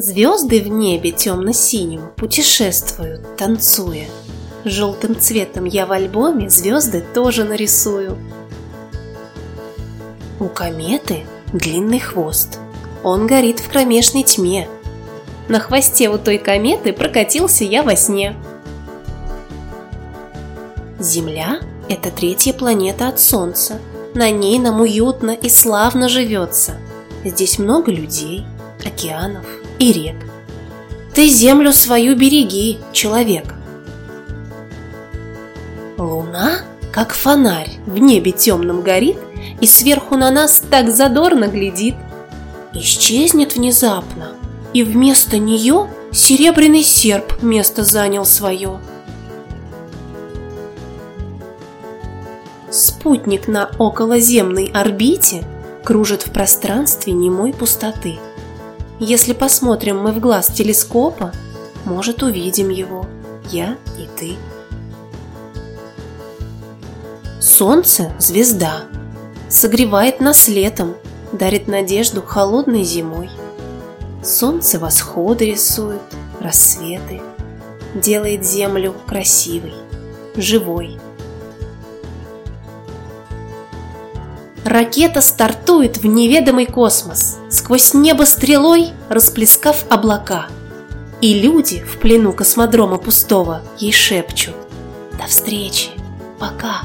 Звезды в небе темно-синим путешествуют, танцуя. Желтым цветом я в альбоме звезды тоже нарисую. У кометы длинный хвост. Он горит в кромешной тьме. На хвосте у той кометы прокатился я во сне. Земля – это третья планета от Солнца. На ней нам уютно и славно живется. Здесь много людей, океанов и рек. Ты землю свою береги, человек. Луна, как фонарь, в небе темном горит И сверху на нас так задорно глядит. Исчезнет внезапно, и вместо нее Серебряный серп место занял свое. Спутник на околоземной орбите Кружит в пространстве немой пустоты. Если посмотрим мы в глаз телескопа, Может, увидим его, я и ты. Солнце – звезда, согревает нас летом, дарит надежду холодной зимой. Солнце восходы рисует, рассветы, делает землю красивой, живой. Ракета стартует в неведомый космос, сквозь небо стрелой расплескав облака. И люди в плену космодрома пустого ей шепчут «До встречи! Пока!»